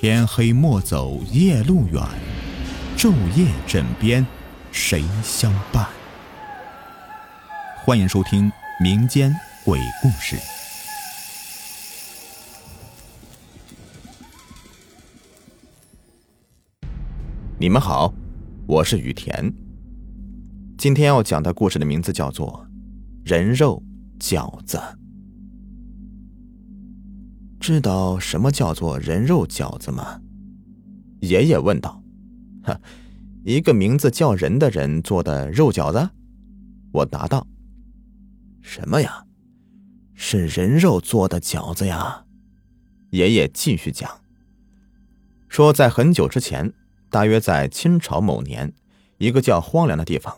天黑莫走夜路远，昼夜枕边谁相伴？欢迎收听民间鬼故事。你们好，我是雨田。今天要讲的故事的名字叫做《人肉饺子》。知道什么叫做人肉饺子吗？爷爷问道。哈，一个名字叫人的人做的肉饺子。我答道。什么呀？是人肉做的饺子呀？爷爷继续讲。说在很久之前，大约在清朝某年，一个叫荒凉的地方，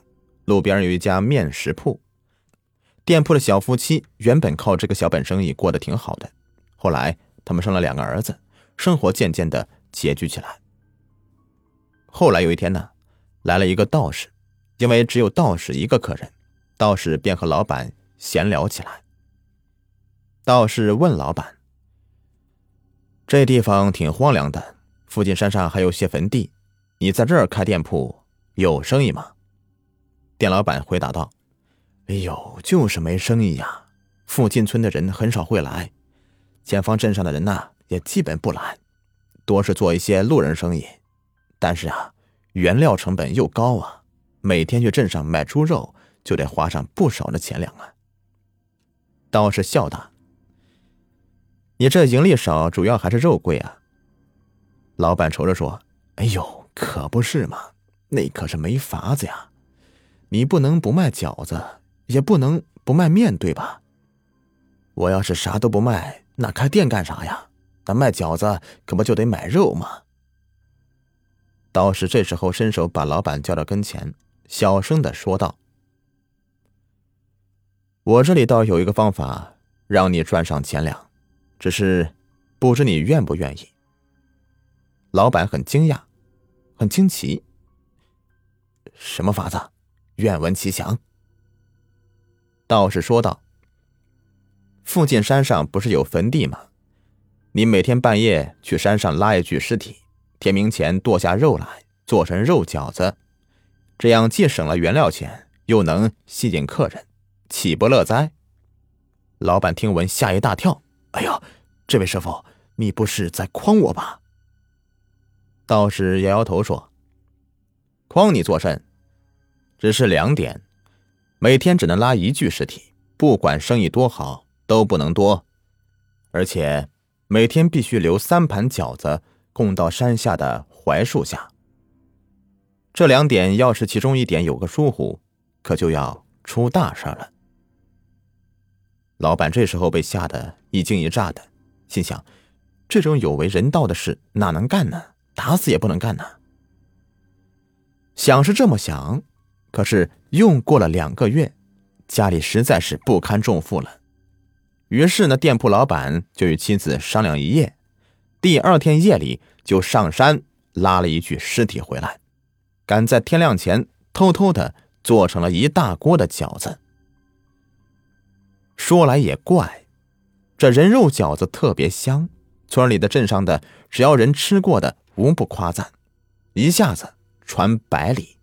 路边有一家面食铺。店铺的小夫妻原本靠这个小本生意过得挺好的。后来，他们生了两个儿子，生活渐渐的拮据起来。后来有一天呢，来了一个道士，因为只有道士一个客人，道士便和老板闲聊起来。道士问老板：“这地方挺荒凉的，附近山上还有些坟地，你在这儿开店铺有生意吗？”店老板回答道：“哎呦，就是没生意呀，附近村的人很少会来。”前方镇上的人呐，也基本不懒，多是做一些路人生意。但是啊，原料成本又高啊，每天去镇上买猪肉就得花上不少的钱粮啊。道士笑道：“你这盈利少，主要还是肉贵啊。”老板愁着说：“哎呦，可不是嘛，那可是没法子呀。你不能不卖饺子，也不能不卖面对吧？我要是啥都不卖。”那开店干啥呀？那卖饺子可不就得买肉吗？道士这时候伸手把老板叫到跟前，小声的说道：“我这里倒有一个方法，让你赚上钱粮，只是不知你愿不愿意。”老板很惊讶，很惊奇：“什么法子？愿闻其详。”道士说道。附近山上不是有坟地吗？你每天半夜去山上拉一具尸体，天明前剁下肉来做成肉饺子，这样既省了原料钱，又能吸引客人，岂不乐哉？老板听闻吓一大跳：“哎呀，这位师傅，你不是在诓我吧？”道士摇摇头说：“诓你作甚？只是两点，每天只能拉一具尸体，不管生意多好。”都不能多，而且每天必须留三盘饺子供到山下的槐树下。这两点要是其中一点有个疏忽，可就要出大事了。老板这时候被吓得一惊一乍的，心想：这种有违人道的事哪能干呢？打死也不能干呢。想是这么想，可是用过了两个月，家里实在是不堪重负了。于是呢，店铺老板就与妻子商量一夜，第二天夜里就上山拉了一具尸体回来，赶在天亮前偷偷的做成了一大锅的饺子。说来也怪，这人肉饺子特别香，村里的、镇上的，只要人吃过的，无不夸赞，一下子传百里，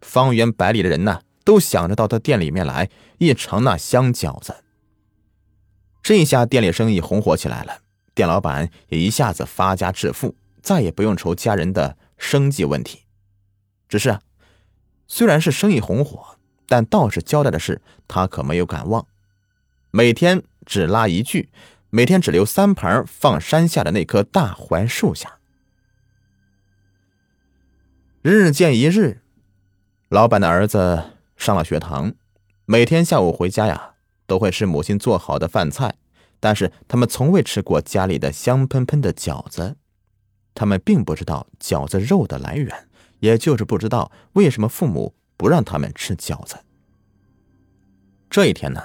方圆百里的人呢，都想着到他店里面来一尝那香饺子。这下店里生意红火起来了，店老板也一下子发家致富，再也不用愁家人的生计问题。只是，虽然是生意红火，但道士交代的事他可没有敢忘。每天只拉一具，每天只留三盘放山下的那棵大槐树下。日见一日，老板的儿子上了学堂，每天下午回家呀。都会是母亲做好的饭菜，但是他们从未吃过家里的香喷喷的饺子。他们并不知道饺子肉的来源，也就是不知道为什么父母不让他们吃饺子。这一天呢，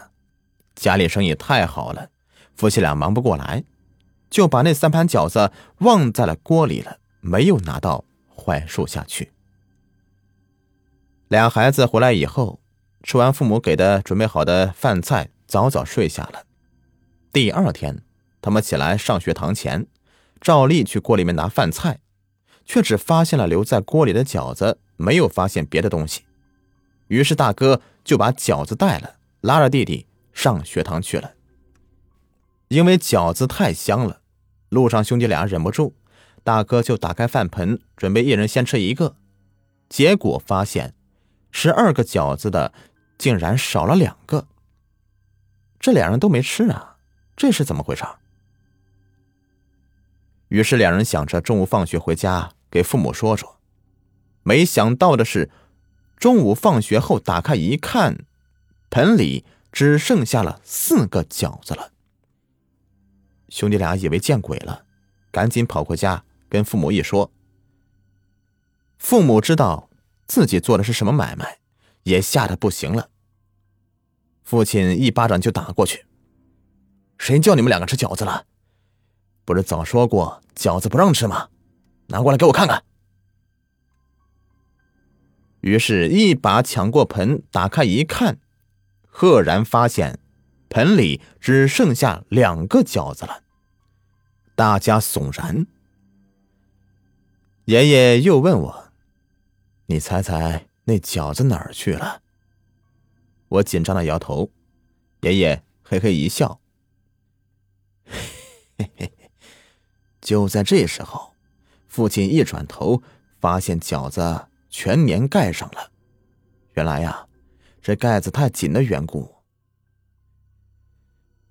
家里生意太好了，夫妻俩忙不过来，就把那三盘饺子忘在了锅里了，没有拿到槐树下去。俩孩子回来以后，吃完父母给的准备好的饭菜。早早睡下了。第二天，他们起来上学堂前，照例去锅里面拿饭菜，却只发现了留在锅里的饺子，没有发现别的东西。于是大哥就把饺子带了，拉着弟弟上学堂去了。因为饺子太香了，路上兄弟俩忍不住，大哥就打开饭盆，准备一人先吃一个。结果发现，十二个饺子的竟然少了两个。这两人都没吃啊，这是怎么回事？于是两人想着中午放学回家给父母说说，没想到的是，中午放学后打开一看，盆里只剩下了四个饺子了。兄弟俩以为见鬼了，赶紧跑回家跟父母一说。父母知道自己做的是什么买卖，也吓得不行了。父亲一巴掌就打过去：“谁叫你们两个吃饺子了？不是早说过饺子不让吃吗？拿过来给我看看。”于是，一把抢过盆，打开一看，赫然发现盆里只剩下两个饺子了。大家悚然。爷爷又问我：“你猜猜那饺子哪儿去了？”我紧张的摇头。爷爷嘿嘿一笑：“。”就在这时候，父亲一转头，发现饺子全粘盖上了。原来呀，这盖子太紧的缘故。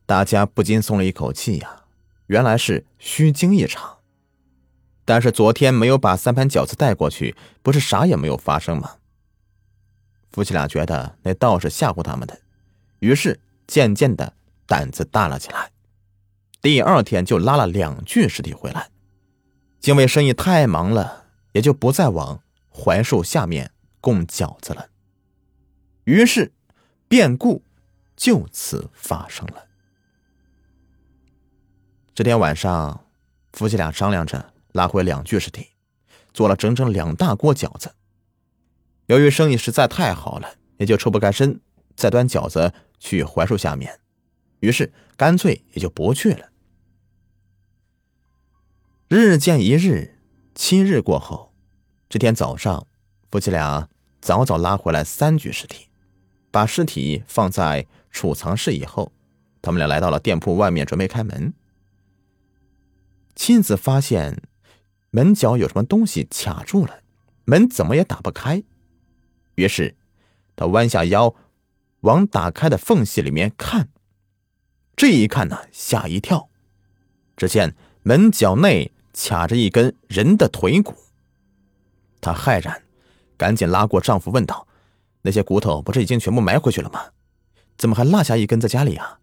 大家不禁松了一口气呀。原来是虚惊一场，但是昨天没有把三盘饺子带过去，不是啥也没有发生吗？夫妻俩觉得那道士吓唬他们的，于是渐渐的胆子大了起来。第二天就拉了两具尸体回来，因为生意太忙了，也就不再往槐树下面供饺子了。于是，变故就此发生了。这天晚上，夫妻俩商量着拉回两具尸体，做了整整两大锅饺子。由于生意实在太好了，也就抽不开身再端饺子去槐树下面，于是干脆也就不去了。日见一日，七日过后，这天早上，夫妻俩早早拉回来三具尸体，把尸体放在储藏室以后，他们俩来到了店铺外面，准备开门。妻子发现门角有什么东西卡住了，门怎么也打不开。于是，他弯下腰，往打开的缝隙里面看。这一看呢，吓一跳，只见门角内卡着一根人的腿骨。她骇然，赶紧拉过丈夫问道：“那些骨头不是已经全部埋回去了吗？怎么还落下一根在家里啊？”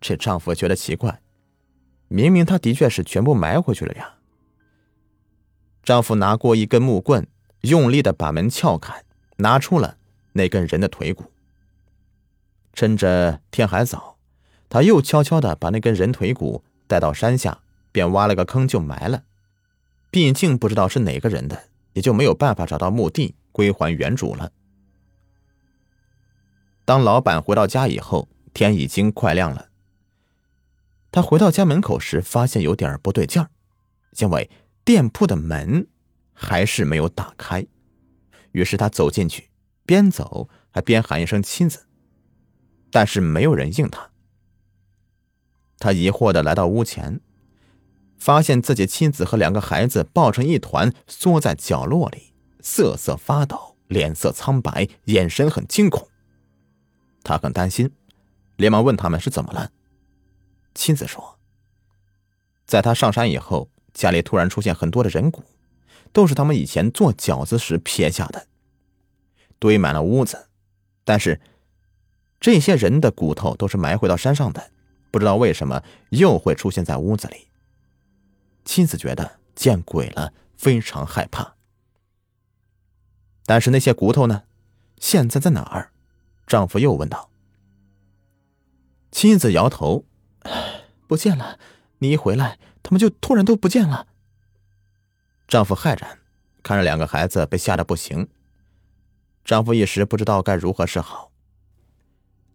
这丈夫觉得奇怪。明明他的确是全部埋回去了呀。丈夫拿过一根木棍，用力的把门撬开，拿出了那根人的腿骨。趁着天还早，他又悄悄的把那根人腿骨带到山下，便挖了个坑就埋了。毕竟不知道是哪个人的，也就没有办法找到墓地归还原主了。当老板回到家以后，天已经快亮了。他回到家门口时，发现有点不对劲儿，因为店铺的门还是没有打开。于是他走进去，边走还边喊一声“妻子”，但是没有人应他。他疑惑的来到屋前，发现自己妻子和两个孩子抱成一团，缩在角落里，瑟瑟发抖，脸色苍白，眼神很惊恐。他很担心，连忙问他们是怎么了。妻子说：“在他上山以后，家里突然出现很多的人骨，都是他们以前做饺子时撇下的，堆满了屋子。但是这些人的骨头都是埋回到山上的，不知道为什么又会出现在屋子里。”妻子觉得见鬼了，非常害怕。但是那些骨头呢？现在在哪儿？丈夫又问道。妻子摇头。不见了！你一回来，他们就突然都不见了。丈夫骇然，看着两个孩子被吓得不行。丈夫一时不知道该如何是好。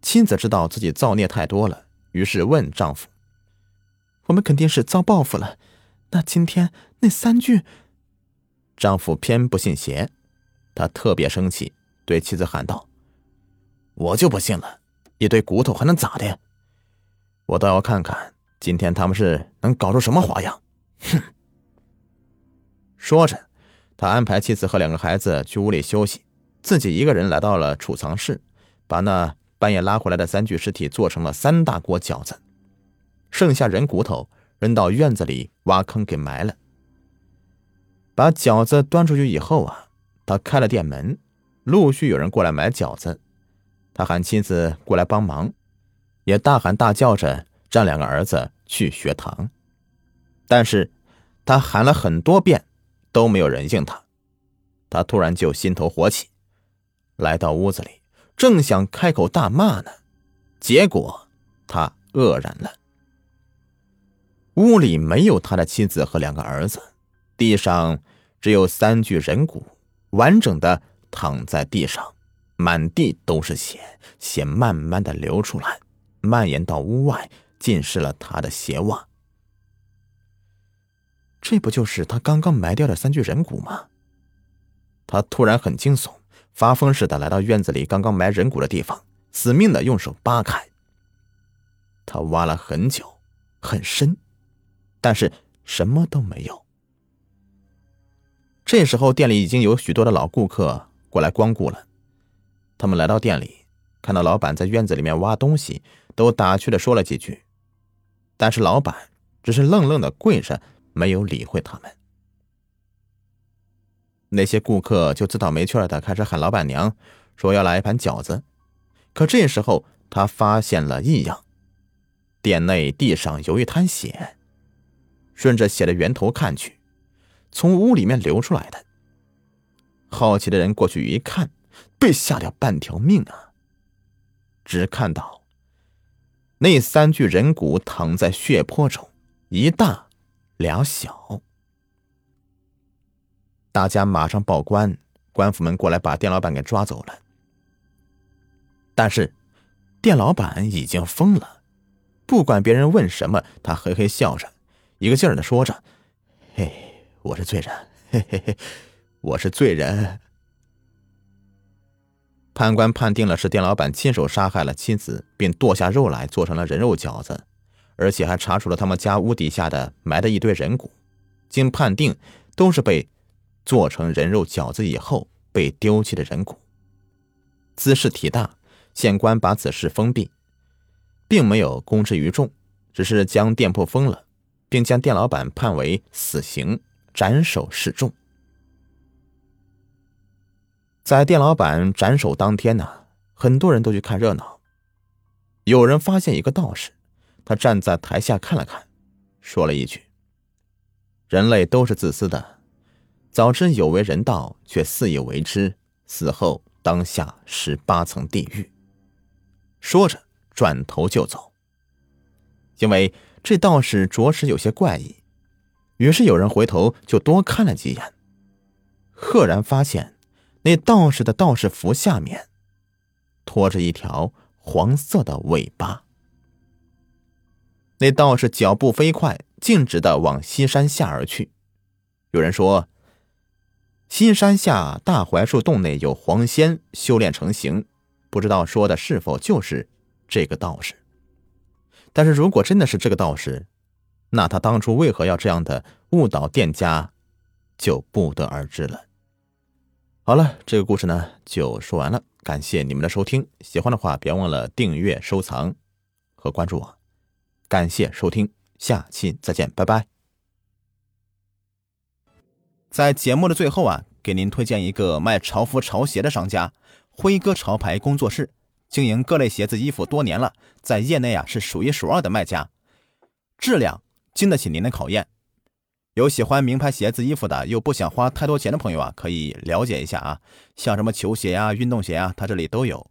妻子知道自己造孽太多了，于是问丈夫：“我们肯定是遭报复了，那今天那三具……丈夫偏不信邪，他特别生气，对妻子喊道：“我就不信了，一堆骨头还能咋的？我倒要看看今天他们是能搞出什么花样！”哼。说着，他安排妻子和两个孩子去屋里休息，自己一个人来到了储藏室，把那半夜拉回来的三具尸体做成了三大锅饺子，剩下人骨头扔到院子里挖坑给埋了。把饺子端出去以后啊，他开了店门，陆续有人过来买饺子。他喊妻子过来帮忙，也大喊大叫着让两个儿子去学堂。但是，他喊了很多遍，都没有人应他。他突然就心头火起，来到屋子里，正想开口大骂呢，结果他愕然了。屋里没有他的妻子和两个儿子。地上只有三具人骨，完整的躺在地上，满地都是血，血慢慢的流出来，蔓延到屋外，浸湿了他的鞋袜。这不就是他刚刚埋掉的三具人骨吗？他突然很惊悚，发疯似的来到院子里刚刚埋人骨的地方，死命的用手扒开。他挖了很久，很深，但是什么都没有。这时候，店里已经有许多的老顾客过来光顾了。他们来到店里，看到老板在院子里面挖东西，都打趣的说了几句。但是老板只是愣愣的跪着，没有理会他们。那些顾客就自讨没趣的开始喊老板娘，说要来一盘饺子。可这时候，他发现了异样，店内地上有一滩血，顺着血的源头看去。从屋里面流出来的，好奇的人过去一看，被吓掉半条命啊！只看到那三具人骨躺在血泊中，一大俩小。大家马上报官，官府们过来把店老板给抓走了。但是店老板已经疯了，不管别人问什么，他嘿嘿笑着，一个劲儿的说着：“嘿。”我是罪人，嘿嘿嘿，我是罪人。判官判定了是店老板亲手杀害了妻子，并剁下肉来做成了人肉饺子，而且还查出了他们家屋底下的埋的一堆人骨，经判定都是被做成人肉饺子以后被丢弃的人骨。兹事体大，县官把此事封闭，并没有公之于众，只是将店铺封了，并将店老板判为死刑。斩首示众。在店老板斩首当天呢，很多人都去看热闹。有人发现一个道士，他站在台下看了看，说了一句：“人类都是自私的，早知有违人道，却肆意为之，死后当下十八层地狱。”说着转头就走。因为这道士着实有些怪异。于是有人回头就多看了几眼，赫然发现那道士的道士服下面拖着一条黄色的尾巴。那道士脚步飞快，径直的往西山下而去。有人说，西山下大槐树洞内有黄仙修炼成形，不知道说的是否就是这个道士。但是如果真的是这个道士，那他当初为何要这样的误导店家，就不得而知了。好了，这个故事呢就说完了，感谢你们的收听，喜欢的话别忘了订阅、收藏和关注我。感谢收听，下期再见，拜拜。在节目的最后啊，给您推荐一个卖潮服潮鞋的商家——辉哥潮牌工作室，经营各类鞋子衣服多年了，在业内啊是数一数二的卖家，质量。经得起您的考验。有喜欢名牌鞋子、衣服的，又不想花太多钱的朋友啊，可以了解一下啊。像什么球鞋呀、运动鞋啊，他这里都有。